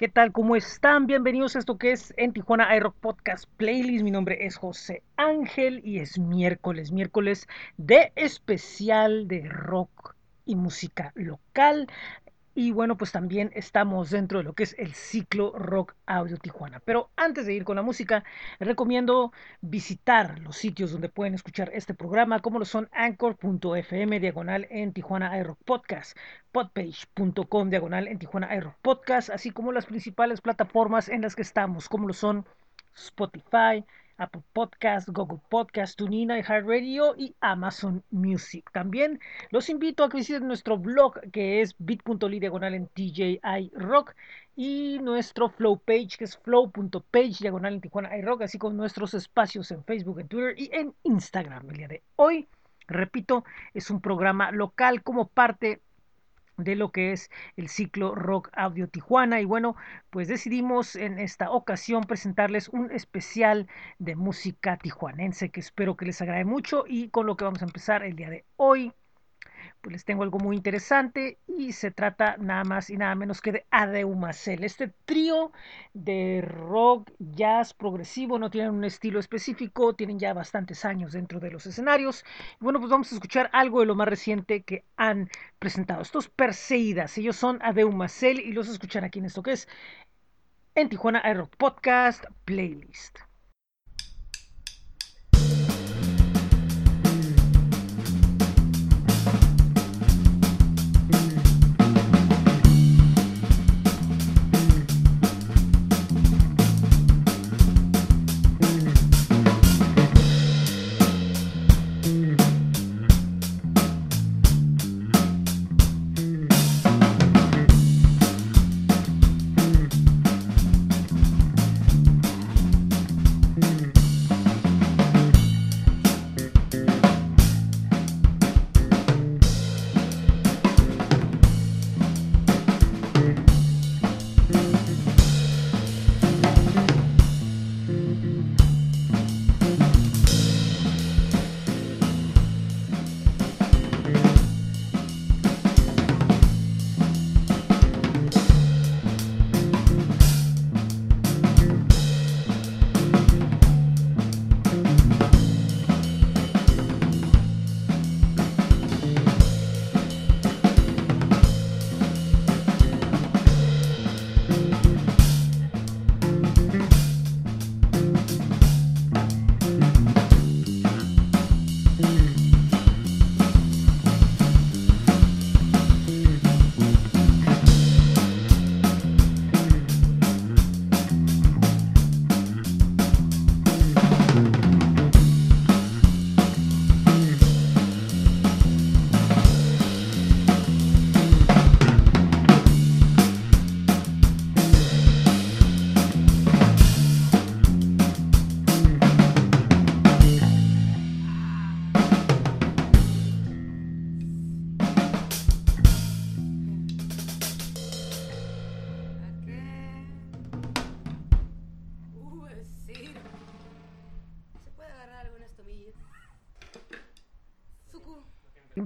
¿Qué tal? ¿Cómo están? Bienvenidos a esto que es en Tijuana iRock Podcast Playlist. Mi nombre es José Ángel y es miércoles, miércoles de especial de rock y música local. Y bueno, pues también estamos dentro de lo que es el ciclo Rock Audio Tijuana. Pero antes de ir con la música, recomiendo visitar los sitios donde pueden escuchar este programa, como lo son anchor.fm diagonal en Tijuana iRock Podcast, podpage.com diagonal en Tijuana iRock Podcast, así como las principales plataformas en las que estamos, como lo son Spotify, Apple Podcast, Google Podcast, TuneIn, iHeartRadio y Amazon Music. También los invito a que visiten nuestro blog que es bit.ly diagonal en TJI Rock y nuestro flow page que es flow.page diagonal en Tijuana iRock, así como nuestros espacios en Facebook, en Twitter y en Instagram. El día de hoy, repito, es un programa local como parte de lo que es el ciclo Rock Audio Tijuana. Y bueno pues decidimos en esta ocasión presentarles un especial de música tijuanense que espero que les agrade mucho y con lo que vamos a empezar el día de hoy pues les tengo algo muy interesante y se trata nada más y nada menos que de Adeumacel. Este trío de rock, jazz, progresivo, no tienen un estilo específico, tienen ya bastantes años dentro de los escenarios. Bueno, pues vamos a escuchar algo de lo más reciente que han presentado. Estos Perseidas, ellos son Adeumacel y los escuchan aquí en esto que es en Tijuana Aero Podcast Playlist.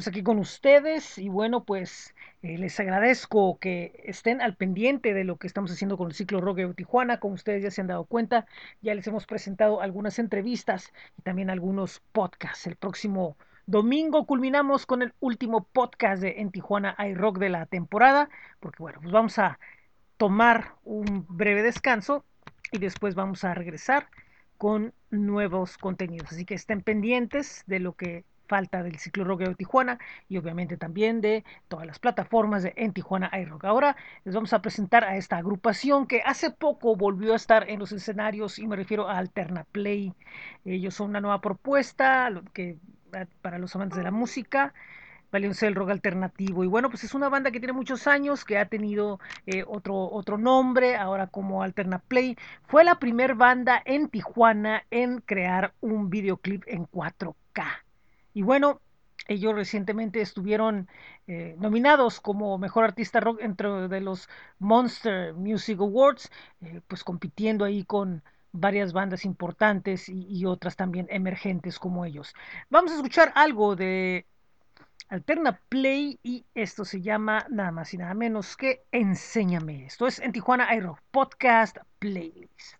Aquí con ustedes y bueno, pues eh, les agradezco que estén al pendiente de lo que estamos haciendo con el ciclo Rock de Tijuana. Como ustedes ya se han dado cuenta, ya les hemos presentado algunas entrevistas y también algunos podcasts. El próximo domingo culminamos con el último podcast de En Tijuana iRock de la temporada, porque bueno, pues vamos a tomar un breve descanso y después vamos a regresar con nuevos contenidos. Así que estén pendientes de lo que falta del ciclo rock de Tijuana y obviamente también de todas las plataformas de en Tijuana iRock. Ahora les vamos a presentar a esta agrupación que hace poco volvió a estar en los escenarios y me refiero a Alterna Play. Ellos son una nueva propuesta que para los amantes de la música Valencia el rock alternativo. Y bueno, pues es una banda que tiene muchos años, que ha tenido eh, otro, otro nombre, ahora como Alterna Play. Fue la primer banda en Tijuana en crear un videoclip en 4K. Y bueno, ellos recientemente estuvieron eh, nominados como mejor artista rock entre de los Monster Music Awards, eh, pues compitiendo ahí con varias bandas importantes y, y, otras también emergentes como ellos. Vamos a escuchar algo de Alterna Play y esto se llama nada más y nada menos que Enséñame. Esto es en Tijuana iRock Podcast Playlist.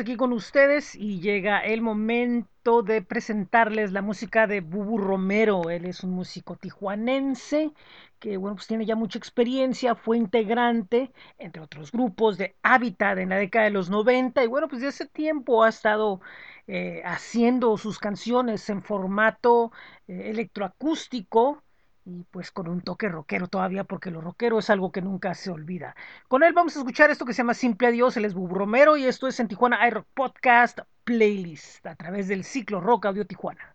Aquí con ustedes y llega el momento de presentarles la música de Bubu Romero. Él es un músico tijuanense que, bueno, pues tiene ya mucha experiencia, fue integrante, entre otros grupos, de Habitat en la década de los 90 y, bueno, pues de ese tiempo ha estado eh, haciendo sus canciones en formato eh, electroacústico y pues con un toque rockero todavía, porque lo rockero es algo que nunca se olvida. Con él vamos a escuchar esto que se llama Simple Adiós, él es Romero y esto es en Tijuana iRock Podcast Playlist a través del ciclo Rock Audio Tijuana.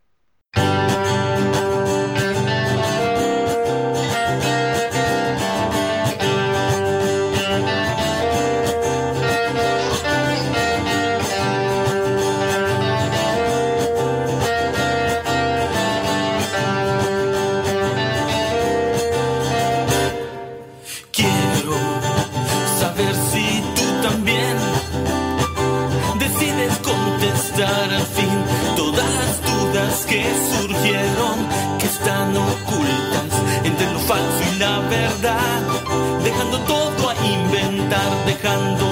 Dejando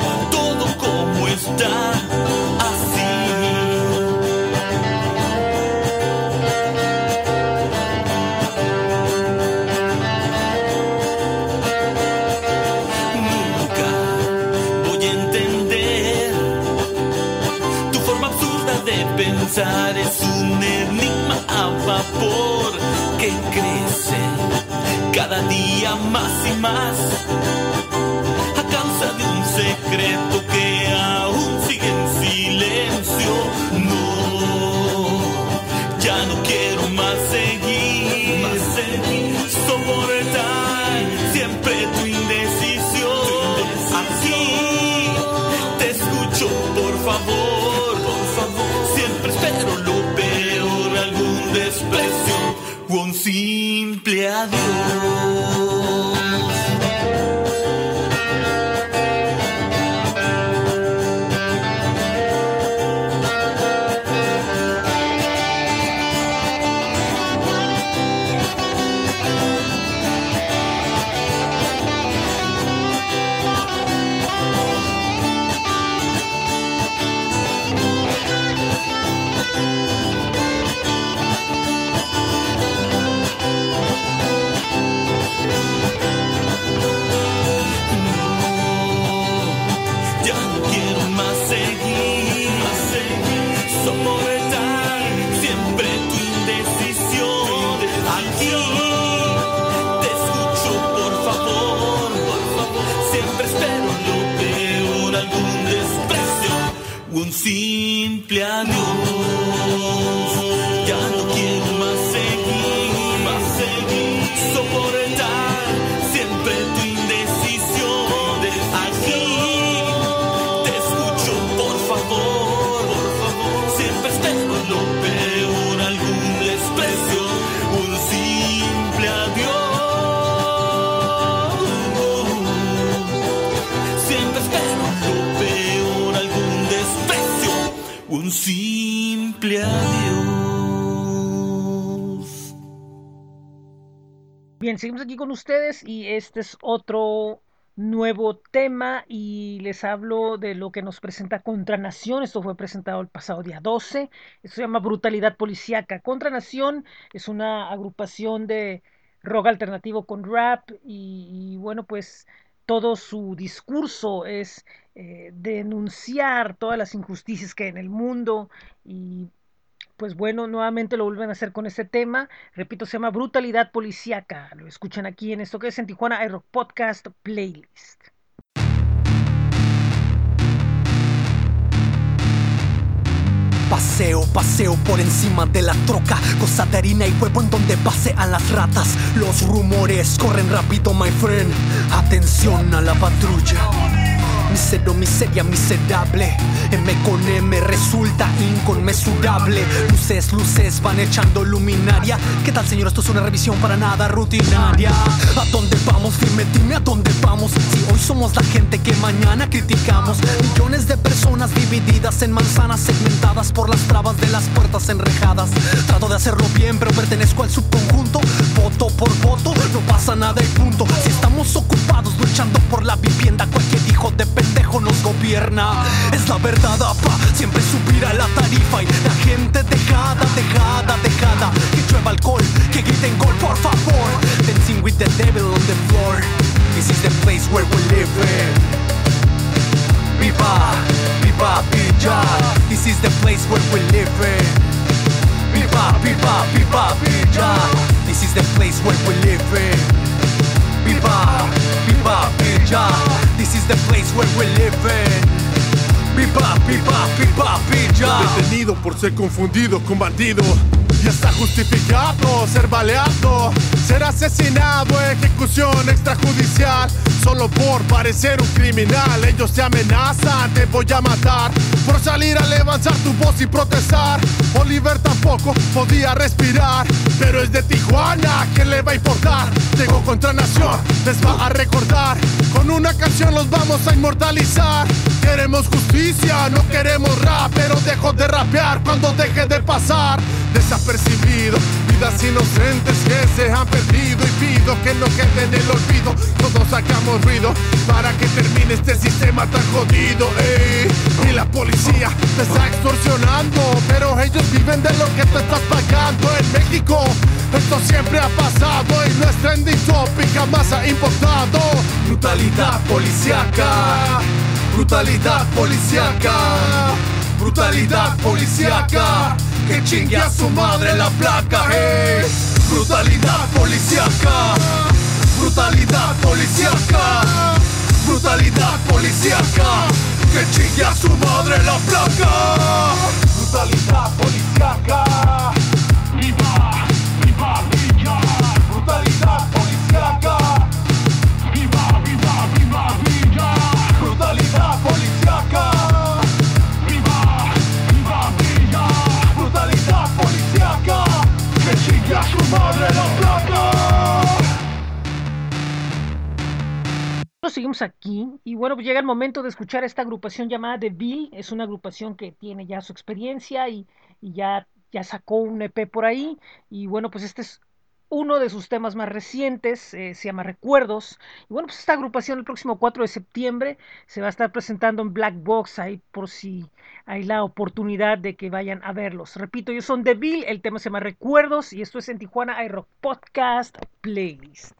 Bien, seguimos aquí con ustedes y este es otro nuevo tema y les hablo de lo que nos presenta Contra Nación. Esto fue presentado el pasado día 12. Esto se llama Brutalidad Policíaca. Contra Nación es una agrupación de rock alternativo con rap y, y bueno, pues todo su discurso es eh, denunciar todas las injusticias que hay en el mundo y pues bueno, nuevamente lo vuelven a hacer con este tema. Repito, se llama Brutalidad Policíaca. Lo escuchan aquí en esto que es en Tijuana iRock Podcast Playlist. Paseo, paseo por encima de la troca Cosa de harina y huevo en donde pasean las ratas Los rumores corren rápido, my friend Atención a la patrulla Misero, miseria, miserable. M con M resulta inconmensurable. Luces, luces van echando luminaria. ¿Qué tal señor? Esto es una revisión para nada rutinaria. ¿A dónde vamos? Dime, dime a dónde vamos. Si hoy somos la gente que mañana criticamos. Millones de personas divididas en manzanas segmentadas por las trabas de las puertas enrejadas. Trato de hacerlo bien pero pertenezco al subconjunto. Voto por voto, no pasa nada y punto. Si estamos ocupados luchando por la vivienda Cualquier hijo de pendejo nos gobierna. Es la verdad, apa, siempre subirá la tarifa Y la gente dejada, dejada, dejada. Que llueva alcohol, que griten gol, por favor. Dancing with the devil on the floor. This is the place where we live Viva, viva, villa This is the place where we live Viva, viva, viva, villa This is the place where we live Viva, viva, villa This is the place where we live Viva, viva, viva, villa Detenido por ser confundido con bandido. Ya está justificado ser baleado, ser asesinado, ejecución extrajudicial. Solo por parecer un criminal, ellos te amenazan, te voy a matar. Por salir a levantar tu voz y protestar. Oliver tampoco podía respirar, pero es de Tijuana, ¿qué le va a importar? Llegó contra Nación, les va a recordar. Con una canción los vamos a inmortalizar. Queremos justicia, no queremos rap, pero dejo de rapear cuando deje de pasar desapercibido. vidas inocentes que se han perdido y pido que no quede en el olvido. Todos sacamos ruido para que termine este sistema tan jodido. Y la policía te está extorsionando, pero ellos viven de lo que te estás pagando en México. Esto siempre ha pasado y no es trending topic, jamás ha importado. Brutalidad policíaca, brutalidad policíaca, brutalidad policíaca. Que chingue a su madre la placa. Brutalidad policíaca, brutalidad policíaca, brutalidad policíaca. Que chingue a su madre la placa. Brutalidad policíaca. Nosotros seguimos aquí y bueno, pues llega el momento de escuchar esta agrupación llamada The Bill. Es una agrupación que tiene ya su experiencia y, y ya, ya sacó un EP por ahí. Y bueno, pues este es uno de sus temas más recientes, eh, se llama Recuerdos. Y bueno, pues esta agrupación el próximo 4 de septiembre se va a estar presentando en Black Box ahí por si hay la oportunidad de que vayan a verlos. Repito, ellos son The Bill, el tema se llama Recuerdos y esto es en Tijuana iRock Podcast Playlist.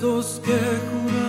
Besos que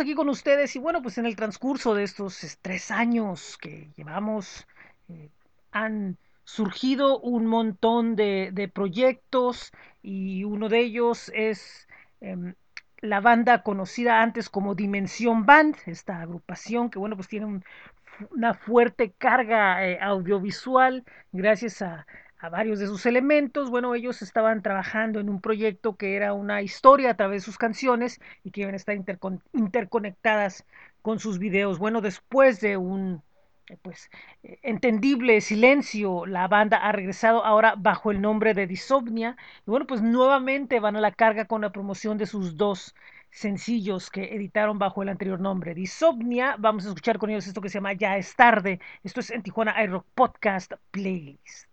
Aquí con ustedes y bueno, pues en el transcurso de estos es, tres años que llevamos, eh, han surgido un montón de, proyectos y uno de ellos es em, la banda conocida antes como Dimensión Band, esta agrupación que bueno, pues tiene un- una fuerte carga eh, audiovisual gracias a, a varios de sus elementos. Bueno, ellos estaban trabajando en un proyecto que era una historia a través de sus canciones y que iban a estar intercon- interconectadas con sus videos. Bueno, después de un eh, pues eh, entendible silencio, la banda ha regresado ahora bajo el nombre de Disomnia y bueno, pues nuevamente van a la carga con la promoción de sus dos sencillos que editaron bajo el anterior nombre Disomnia. Vamos a escuchar con ellos esto que se llama Ya es tarde. Esto es en Tijuana iRock Podcast Playlist.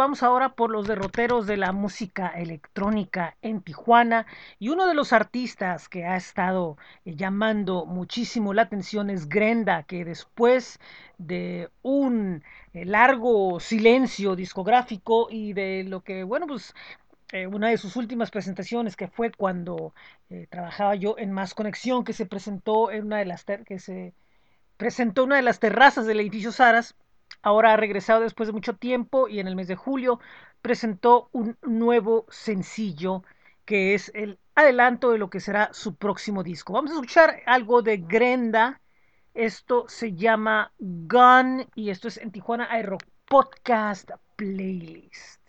Vamos ahora por los derroteros de la música electrónica en Tijuana y uno de los artistas que ha estado eh, llamando muchísimo la atención es Grenda, que después de un eh, largo silencio discográfico y de lo que, bueno, pues eh, una de sus últimas presentaciones que fue cuando trabajaba yo en Más Conexión, que se presentó en una de las que se presentó una de las terrazas del edificio Saras Ahora ha regresado después de mucho tiempo y en el mes de julio presentó un nuevo sencillo que es el adelanto de lo que será su próximo disco. Vamos a escuchar algo de Grenda. Esto se llama Gun y esto es en Tijuana Aero Podcast Playlist.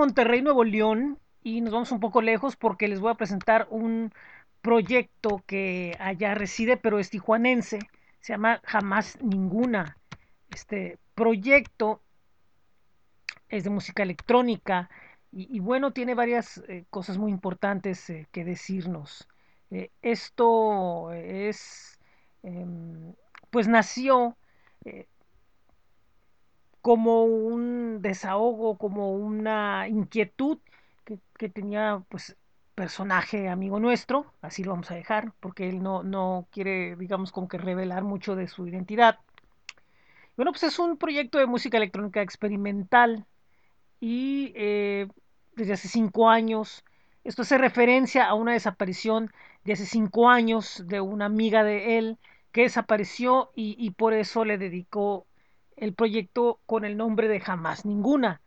Monterrey, Nuevo León, y nos vamos un poco lejos porque les voy a presentar un proyecto que allá reside, pero es tijuanense, se llama Jamás Ninguna. Este proyecto es de música electrónica y, bueno, tiene varias eh, cosas muy importantes eh, que decirnos. Eh, esto es, em, pues nació como un desahogo, como una inquietud que, que tenía pues personaje amigo nuestro, así lo vamos a dejar, porque él no, no quiere, digamos, como que revelar mucho de su identidad. Bueno, pues es un proyecto de música electrónica experimental y eh, desde hace cinco años, esto hace referencia a una desaparición de hace cinco años de una amiga de él que desapareció y, y por eso le dedicó el proyecto con el nombre de Jamás Ninguna.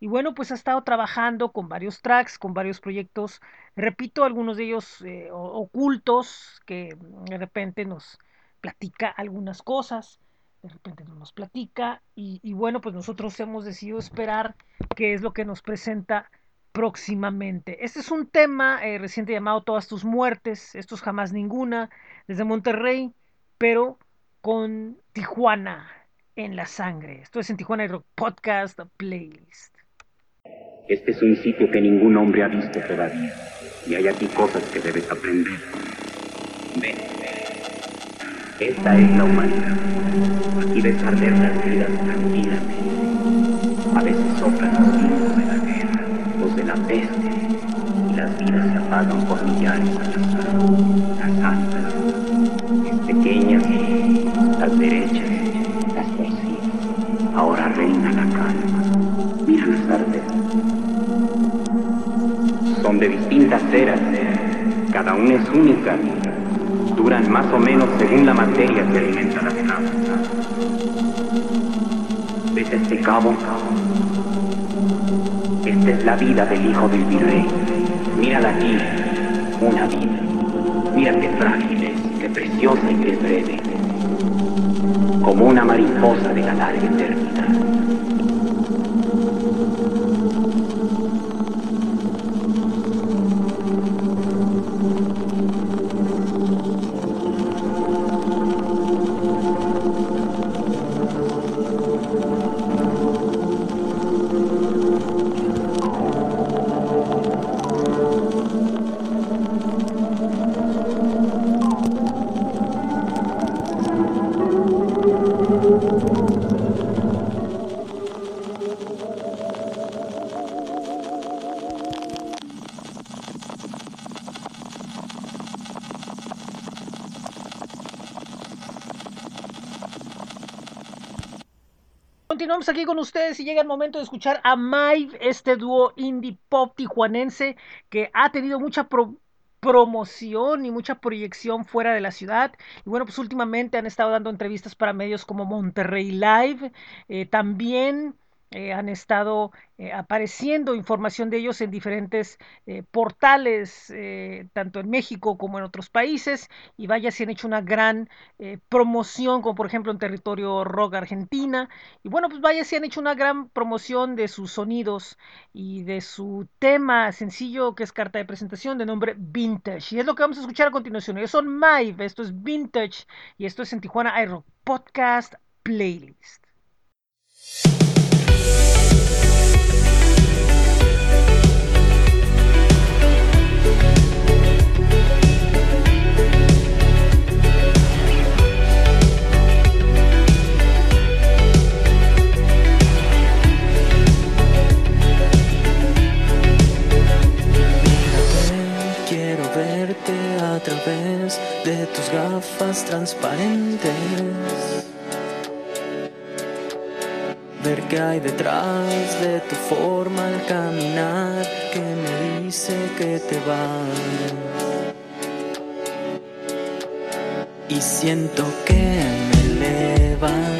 Y bueno, pues ha estado trabajando con varios tracks, con varios proyectos, repito, algunos de ellos eh, ocultos, que de repente nos platica algunas cosas, de repente no nos platica, y, bueno, pues nosotros hemos decidido esperar qué es lo que nos presenta próximamente. Este es un tema eh, reciente llamado Todas tus muertes, esto es jamás ninguna, desde Monterrey, pero con Tijuana en la sangre. Esto es en Tijuana Rock Podcast Playlist. Este es un sitio que ningún hombre ha visto todavía. Y hay aquí cosas que debes aprender. Ven. Esta es la humanidad. Aquí ves arder las vidas tranquilamente. A veces soplan los vientos de la guerra, los de la peste, y las vidas se apagan por millares distintas eras, cada una es única. Duran más o menos según la materia que alimenta las naves. ¿Ves este cabo? Esta es la vida del hijo del virrey. Mírala aquí, una vida. Mira qué frágil es, qué preciosa y qué breve. Como una mariposa de la larga eternidad. Aquí con ustedes y llega el momento de escuchar a Maive, este dúo indie pop tijuanense que ha tenido mucha pro promoción y mucha proyección fuera de la ciudad. Y bueno, pues últimamente han estado dando entrevistas para medios como Monterrey Live. Eh, también eh, han estado eh, apareciendo información de ellos en diferentes eh, portales, tanto en México como en otros países, y vaya, si han hecho una gran promoción, como por ejemplo en territorio rock Argentina, y bueno, pues vaya, si han hecho una gran promoción de sus sonidos y de su tema sencillo que es carta de presentación de nombre Vintage, y es lo que vamos a escuchar a continuación. Ellos son Maive, esto es Vintage, y esto es en Tijuana iRock Podcast Playlist. Quiero verte a través de tus gafas transparentes. Ver qué hay detrás de tu forma al caminar que me dice que te vas. Y siento que me elevas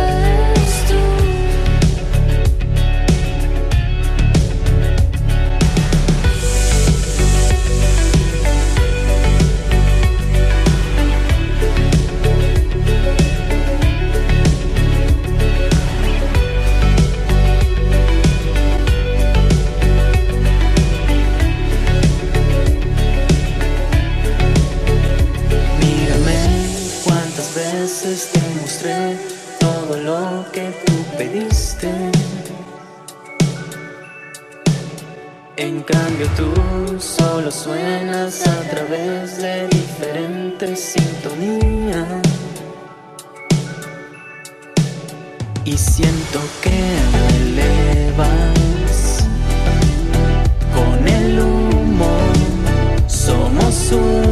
te mostré todo lo que tú pediste. En cambio tú solo suenas a través de diferentes sintonías. Y siento que me elevas con el humo. Somos uno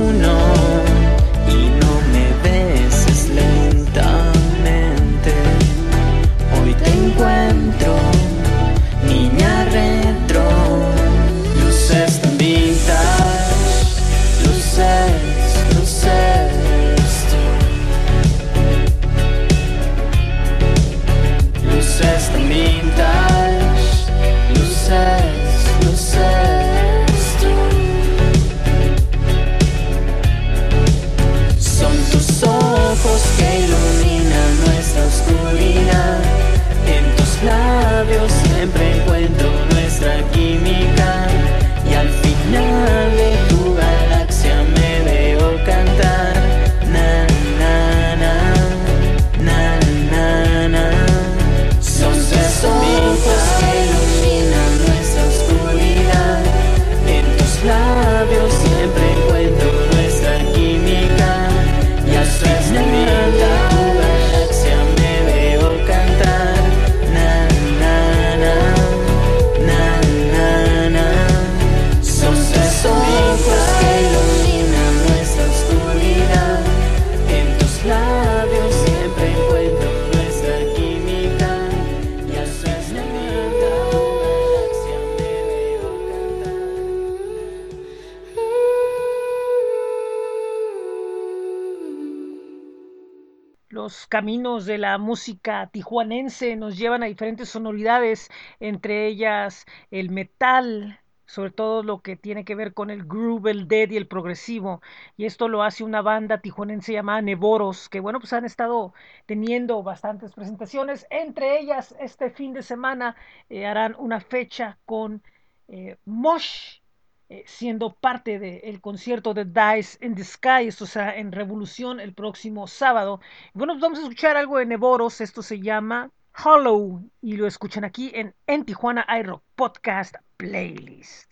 caminos de la música tijuanense nos llevan a diferentes sonoridades, entre ellas el metal, sobre todo lo que tiene que ver con el groove, el dead y el progresivo. Y esto lo hace una banda tijuanense llamada Nevoros, que bueno, pues han estado teniendo bastantes presentaciones. Entre ellas, este fin de semana eh, harán una fecha con eh, Mosh eh, siendo parte del concierto de Dice in the Sky, esto será en Revolución el próximo sábado. Bueno, pues vamos a escuchar algo de Nevoros, esto se llama Hollow y lo escuchan aquí en, en Tijuana iRock Podcast Playlist.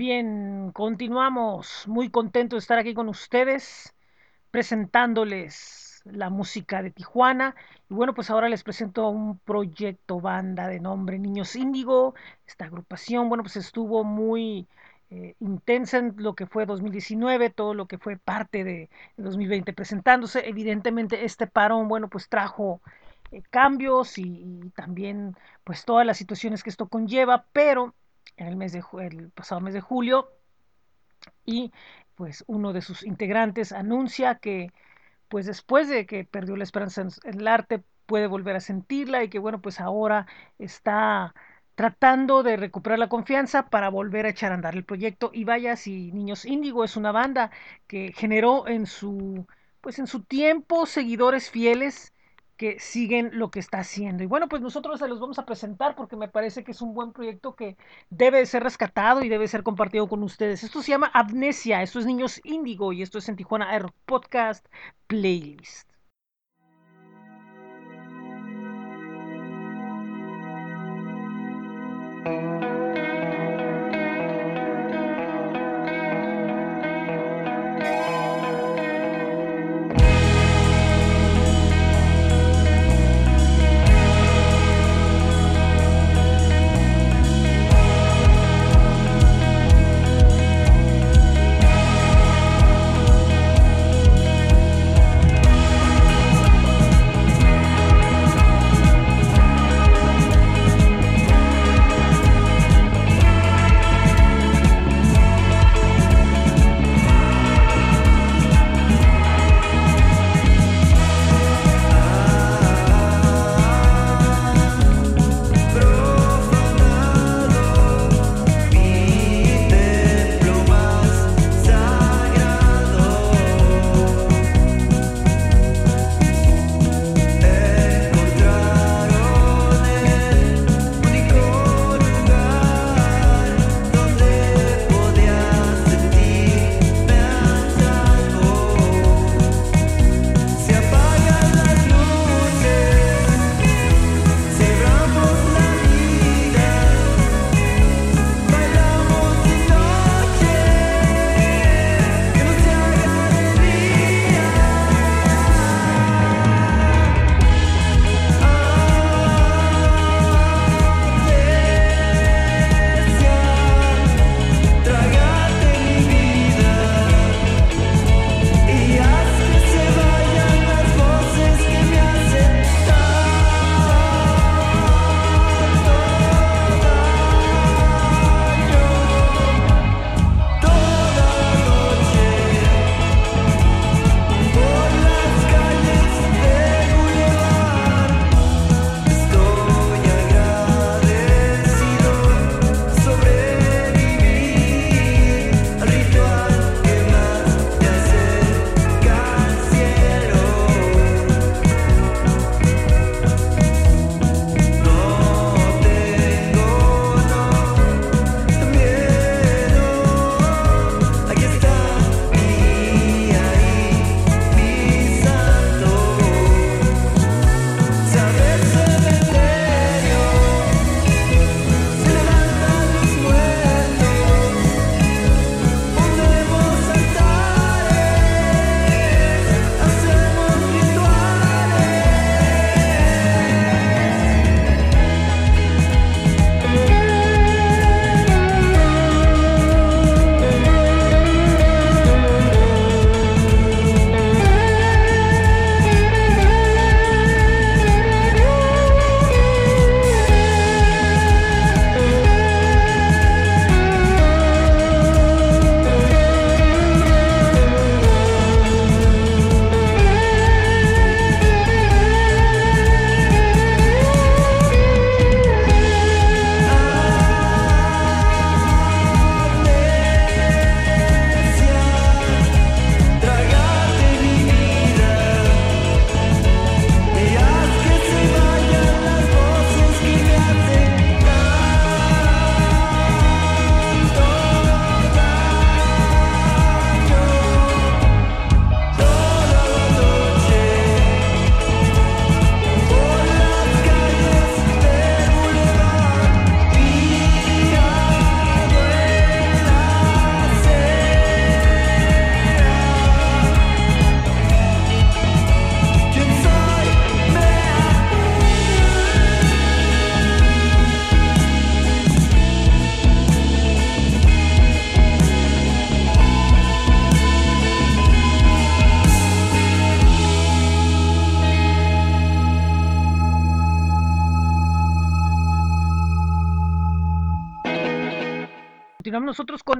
Bien, continuamos. Muy contento de estar aquí con ustedes, presentándoles la música de Tijuana. Y bueno, pues ahora les presento un proyecto banda de nombre Niños Índigo. Esta agrupación, bueno, pues estuvo muy eh, intensa en lo que fue 2019, todo lo que fue parte de 2020 presentándose. Evidentemente este parón, bueno, pues trajo eh, cambios y, y también pues todas las situaciones que esto conlleva, pero en el, mes de, el pasado mes de julio y pues uno de sus integrantes anuncia que pues después de que perdió la esperanza en el arte puede volver a sentirla y que bueno pues ahora está tratando de recuperar la confianza para volver a echar a andar el proyecto. Y vaya si Niños Índigo es una banda que generó en su pues en su tiempo seguidores fieles que siguen lo que está haciendo. Y bueno, pues nosotros se los vamos a presentar porque me parece que es un buen proyecto que debe ser rescatado y debe ser compartido con ustedes. Esto se llama Amnesia, esto es Niños Índigo y esto es en Tijuana Air Podcast Playlist.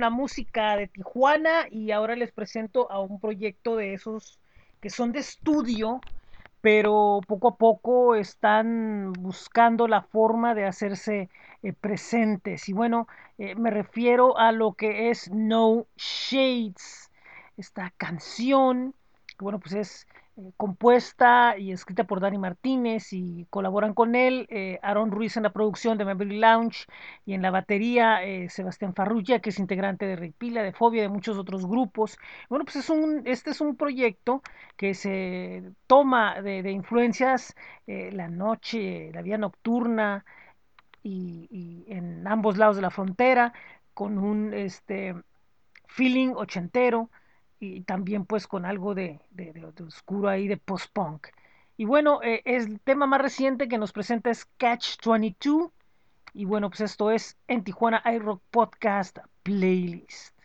La música de Tijuana y ahora les presento a un proyecto de esos que son de estudio, pero poco a poco están buscando la forma de hacerse eh, presentes. Y bueno, eh, me refiero a lo que es No Shades, esta canción, que bueno, pues es eh, compuesta y escrita por Dani Martínez y colaboran con él eh, Aaron Ruiz en la producción de Memory Lounge y en la batería eh, Sebastián Farrugia, que es integrante de Rey Pila, de Fobia, de muchos otros grupos. Bueno, pues es un, este es un proyecto que se toma de, de influencias la noche, la vida nocturna y, y, en ambos lados de la frontera, con un este, feeling ochentero y también pues con algo de, de, oscuro ahí de post-punk. Y bueno, eh, el tema más reciente que nos presenta es Catch 22. Y bueno, pues esto es en Tijuana iRock Podcast Playlist.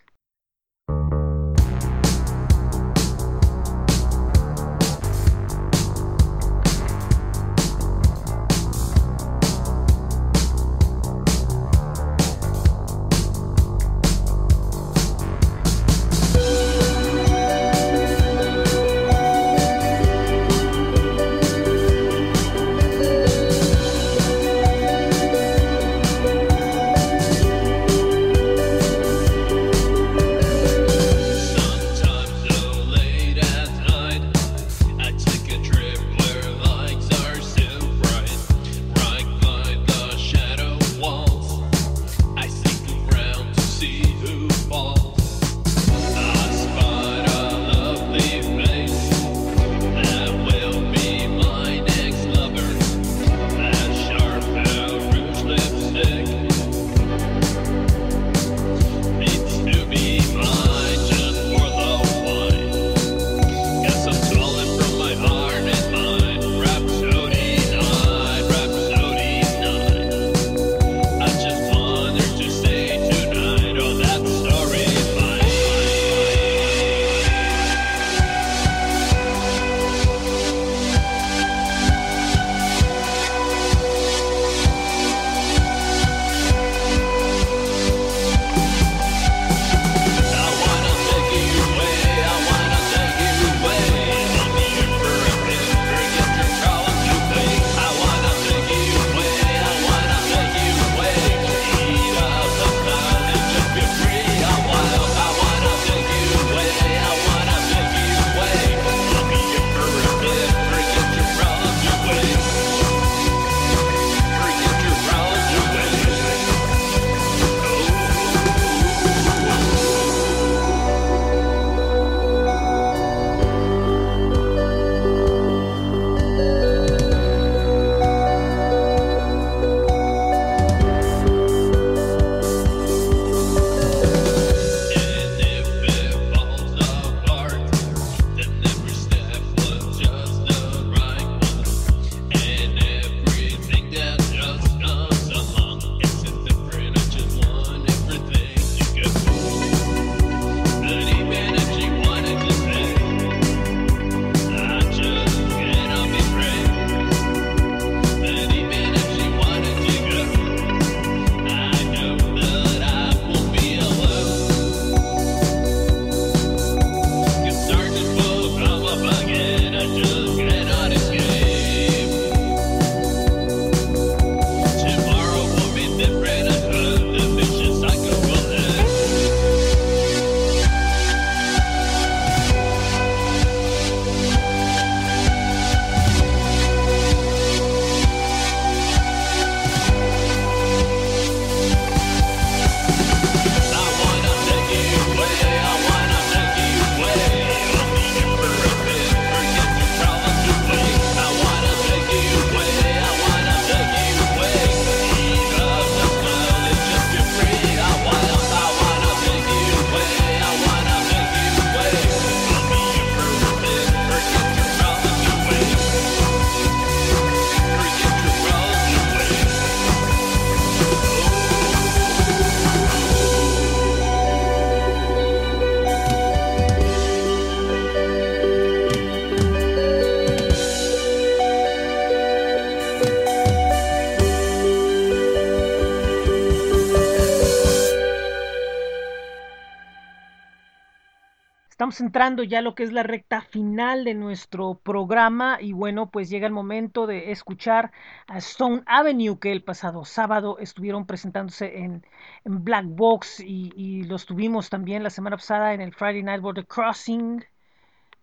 Entrando ya a lo que es la recta final de nuestro programa y bueno, pues llega el momento de escuchar a Stone Avenue que el pasado sábado estuvieron presentándose en, Black Box y, los tuvimos también la semana pasada en el Friday Night Border Crossing.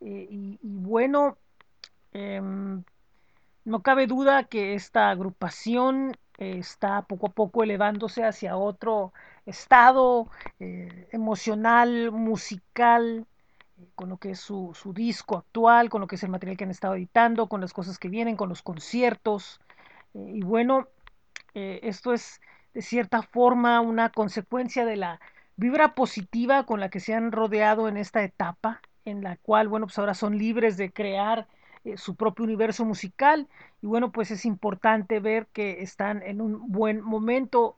Eh, y, bueno, eh, no cabe duda que esta agrupación eh, está poco a poco elevándose hacia otro estado eh, emocional, musical, con lo que es su, su, disco actual, con lo que es el material que han estado editando, con las cosas que vienen, con los conciertos. Eh, y bueno, esto es de cierta forma una consecuencia de la vibra positiva con la que se han rodeado en esta etapa, en la cual, bueno, pues ahora son libres de crear su propio universo musical y bueno, pues es importante ver que están en un buen momento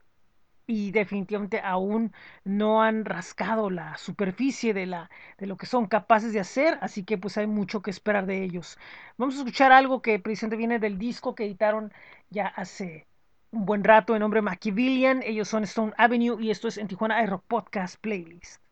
y definitivamente aún no han rascado la superficie de, la, de lo que son capaces de hacer, así que pues hay mucho que esperar de ellos. Vamos a escuchar algo que precisamente viene del disco que editaron ya hace un buen rato en nombre Machiavellian, ellos son Stone Avenue y esto es en Tijuana Aero Podcast Playlist.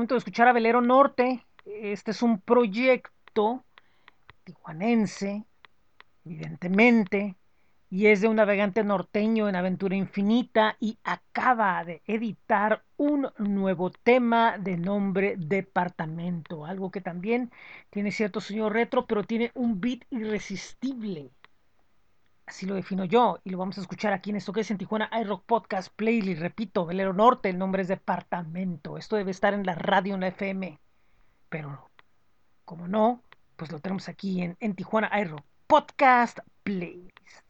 Momento de escuchar a Velero Norte. Este es un proyecto tijuanense, evidentemente, y es de un navegante norteño en aventura infinita y acaba de editar un nuevo tema de nombre Departamento, algo que también tiene cierto señor retro, pero tiene un beat irresistible. Así lo defino yo y lo vamos a escuchar aquí en esto que es en Tijuana iRock Podcast Playlist. Repito, Velero Norte, el nombre es Departamento. Esto debe estar en la radio, en la FM. Pero, como no, pues lo tenemos aquí en, en Tijuana iRock Podcast Playlist.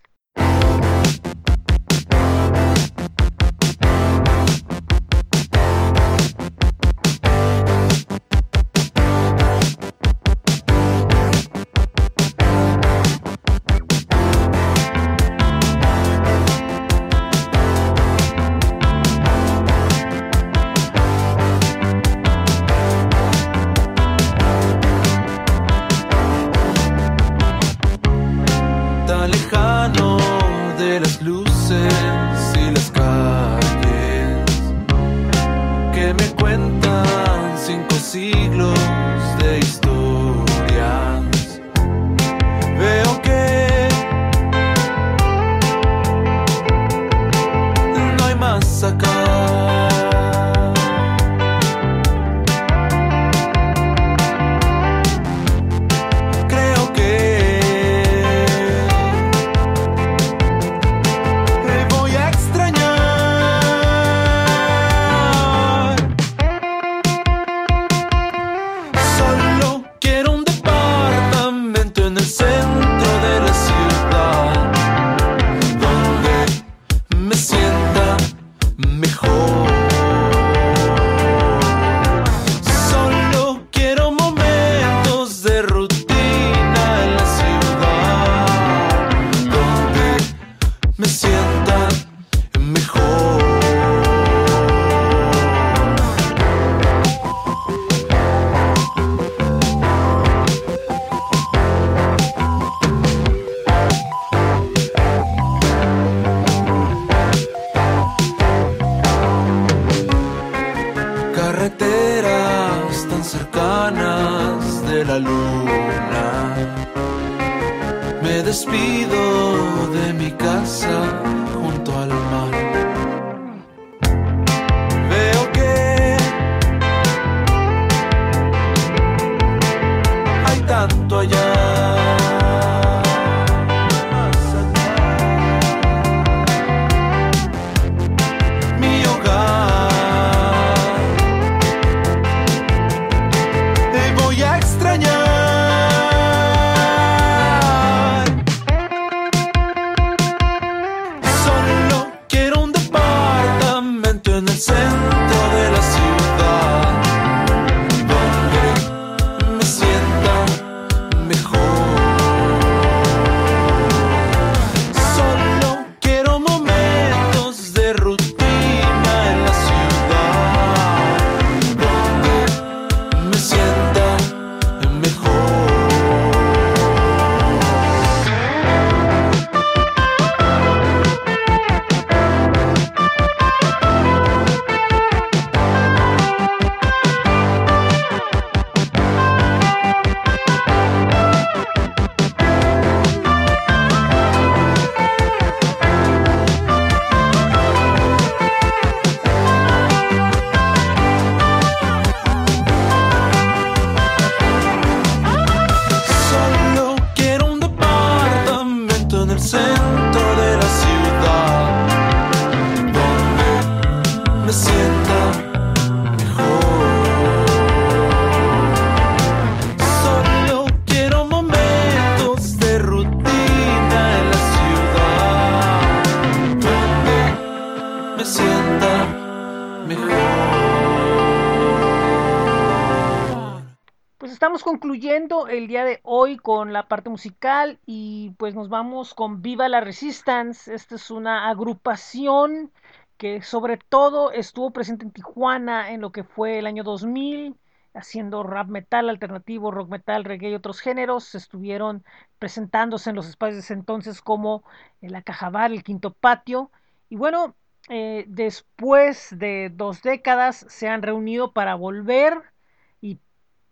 Parte musical y pues nos vamos con Viva la Resistance. Esta es una agrupación que sobre todo estuvo presente en Tijuana en lo que fue el año 2000, haciendo rap metal alternativo, rock metal, reggae y otros géneros. Estuvieron presentándose en los espacios entonces como la Cajabar, el Quinto Patio. Y bueno, eh, después de dos décadas se han reunido para volver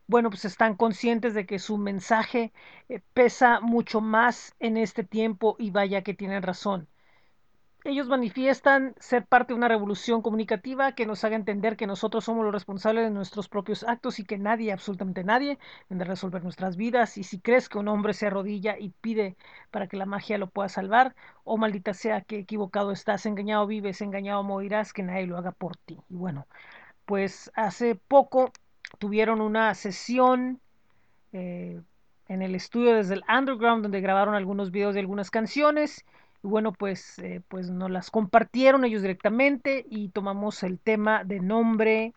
bueno, pues están conscientes de que su mensaje eh, pesa mucho más en este tiempo y vaya que tienen razón. Ellos manifiestan ser parte de una revolución comunicativa que nos haga entender que nosotros somos los responsables de nuestros propios actos y que nadie, absolutamente nadie, de resolver nuestras vidas. Y si crees que un hombre se arrodilla y pide para que la magia lo pueda salvar, o oh, maldita sea que equivocado estás, engañado vives, engañado morirás, que nadie lo haga por ti. Y bueno, pues hace poco tuvieron una sesión eh, en el estudio desde el underground donde grabaron algunos videos de algunas canciones y bueno pues eh, pues nos las compartieron ellos directamente y tomamos el tema de nombre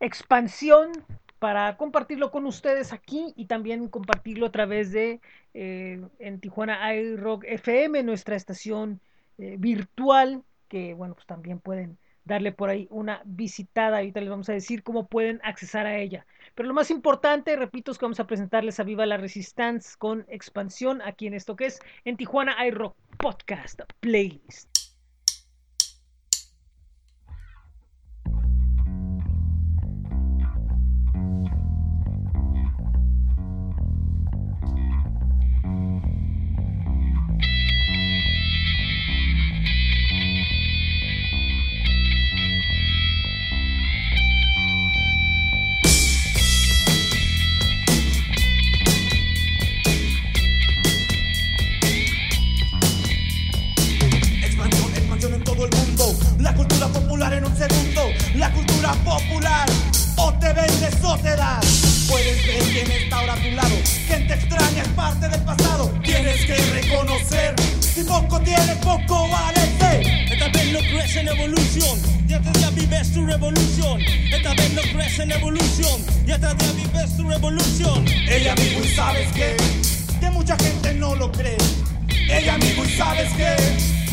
expansión para compartirlo con ustedes aquí y también compartirlo a través de eh, en Tijuana iRock FM nuestra estación virtual que bueno pues también pueden darle por ahí una visitada. Ahorita les vamos a decir cómo pueden accesar a ella. Pero lo más importante, repito, es que vamos a presentarles a Viva la Resistance con expansión aquí en esto que es en Tijuana iRock Podcast Playlist. se vende sociedad. Puedes creer quién está ahora a tu lado, gente extraña es parte del pasado. Tienes que reconocer, si poco tienes, poco vale. Esta vez no crece en evolución, y este día vives tu revolución. Esta vez no crece en evolución, y este día vives tu revolución. Ella amigo y sabes que, que mucha gente no lo cree. Ella amigo y sabes que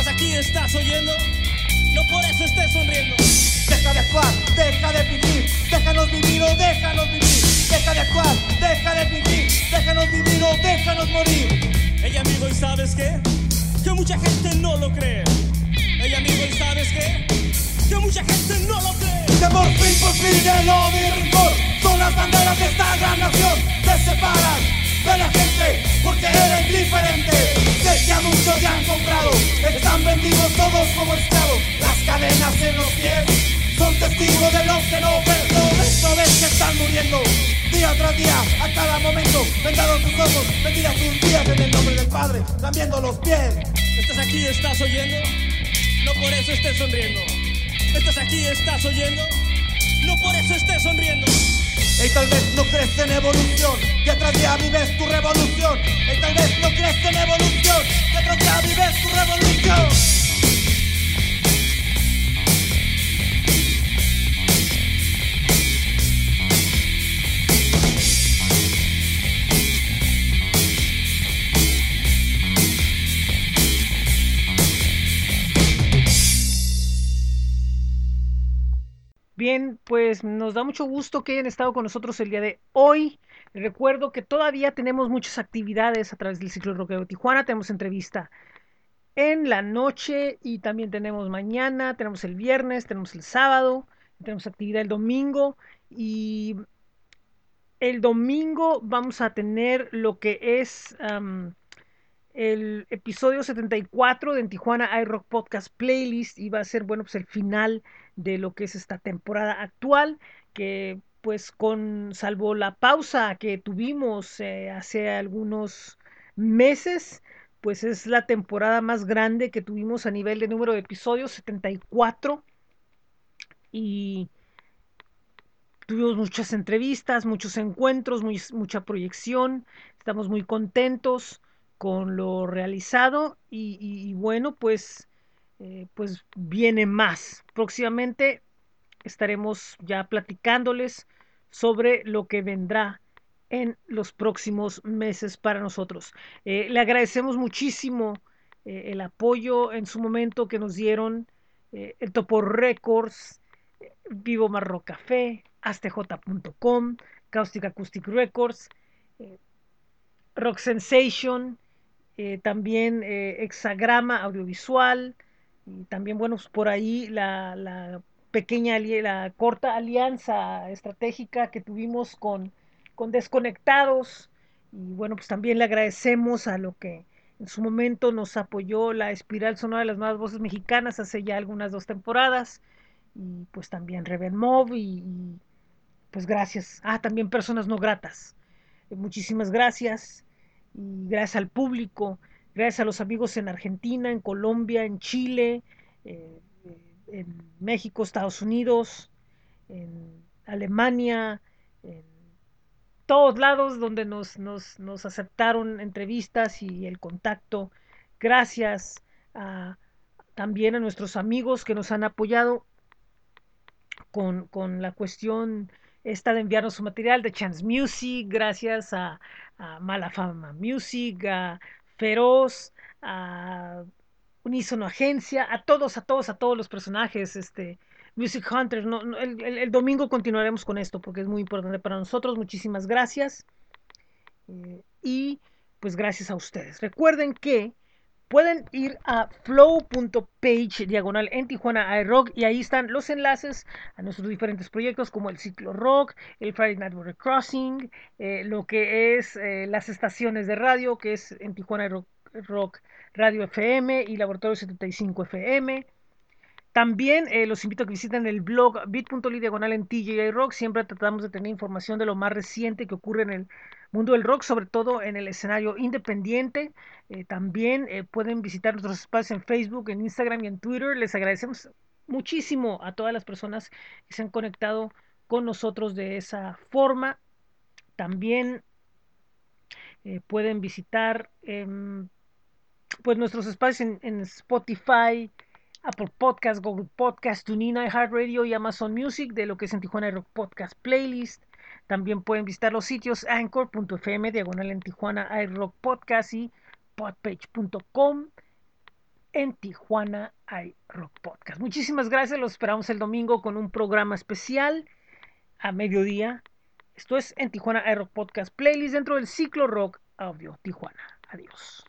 estás aquí, estás oyendo. No por eso estés sonriendo. Deja de actuar, deja de fingir. Déjanos vivir o déjanos vivir. Deja de actuar, deja de fingir. Déjanos vivir o déjanos morir. Ey amigo, ¿y sabes qué? Que mucha gente no lo cree. Ey amigo, ¿y sabes qué? Que mucha gente no lo cree. De morfín, por fin, de odio y rencor. Son las banderas de esta gran nación. Se separan de la gente porque eres diferente. Que a muchos te han comprado, están vendidos todos como esclavos. Las cadenas en los pies son testigos de los que no perdonan. Esto que están muriendo día tras día, a cada momento. Vendaron tus ojos, vendidas tus días en el nombre del Padre, lamiendo los pies. Estás aquí, estás oyendo, no por eso estés sonriendo. Estás aquí, estás oyendo, no por eso estés sonriendo. Y tal vez no crees en evolución, que otro día vives tu revolución. Y tal vez no crees en evolución, que otro día vives tu revolución. Nos da mucho gusto que hayan estado con nosotros el día de hoy. Recuerdo que todavía tenemos muchas actividades a través del ciclo Rockero Tijuana. Tenemos entrevista en la noche y también tenemos mañana, tenemos el viernes, tenemos el sábado, tenemos actividad el domingo y el domingo vamos a tener lo que es el episodio 74 de Tijuana iRock Podcast Playlist y va a ser, bueno, pues el final de lo que es esta temporada actual, que pues con, salvo la pausa que tuvimos eh, hace algunos meses, pues es la temporada más grande que tuvimos a nivel de número de episodios, 74. Y tuvimos muchas entrevistas, muchos encuentros, mucha proyección. Estamos muy contentos con lo realizado y bueno, pues, eh, pues viene más. Próximamente estaremos ya platicándoles sobre lo que vendrá en los próximos meses para nosotros. Eh, le agradecemos muchísimo eh, el apoyo en su momento que nos dieron el Topo Records, Vivo Marro Café, astj.com, Caustic Acoustic Records, Rock Sensation, también Hexagrama Audiovisual, también, bueno, pues por ahí la, la pequeña, la corta alianza estratégica que tuvimos con, con Desconectados. Y bueno, pues también le agradecemos a lo que en su momento nos apoyó la Espiral Sonora de las Nuevas Voces Mexicanas hace ya algunas dos temporadas. Y pues también Reven Mov y, y pues gracias. Ah, también Personas No Gratas. Eh, muchísimas gracias. Y gracias al público, gracias a los amigos en Argentina, en Colombia, en Chile, eh, en México, Estados Unidos, en Alemania, en todos lados donde nos, nos, nos aceptaron entrevistas y el contacto. Gracias a, también a nuestros amigos que nos han apoyado con, con, la cuestión esta de enviarnos su material de Chance Music, gracias a, a Malafama Music, a Feroz, a Unísono Agencia, a todos, a todos, a todos los personajes, este, Music Hunter. El, domingo continuaremos con esto porque es muy importante para nosotros. Muchísimas gracias. Eh, y pues gracias a ustedes. Recuerden que pueden ir a flow.page diagonal en Tijuana iRock y ahí están los enlaces a nuestros diferentes proyectos como el ciclo rock, el Friday Night Border Crossing, eh, lo que es eh, las estaciones de radio que es en Tijuana iRock Rock Radio FM y Laboratorio 75 FM. También eh, los invito a que visiten el blog bit.ly diagonal en TJI Rock. Siempre tratamos de tener información de lo más reciente que ocurre en el mundo del rock, sobre todo en el escenario independiente. Eh, también eh, pueden visitar nuestros espacios en Facebook, en Instagram y en Twitter. Les agradecemos muchísimo a todas las personas que se han conectado con nosotros de esa forma. También pueden visitar pues nuestros espacios en, en Spotify, Apple Podcast, Google Podcast, TuneIn, iHeartRadio y Amazon Music de lo que es en Tijuana Rock Podcast Playlist. También pueden visitar los sitios anchor.fm, diagonal en Tijuana iRock Podcast y podpage.com en Tijuana iRock Podcast. Muchísimas gracias, los esperamos el domingo con un programa especial a mediodía. Esto es en Tijuana iRock Podcast Playlist dentro del ciclo Rock Audio Tijuana. Adiós.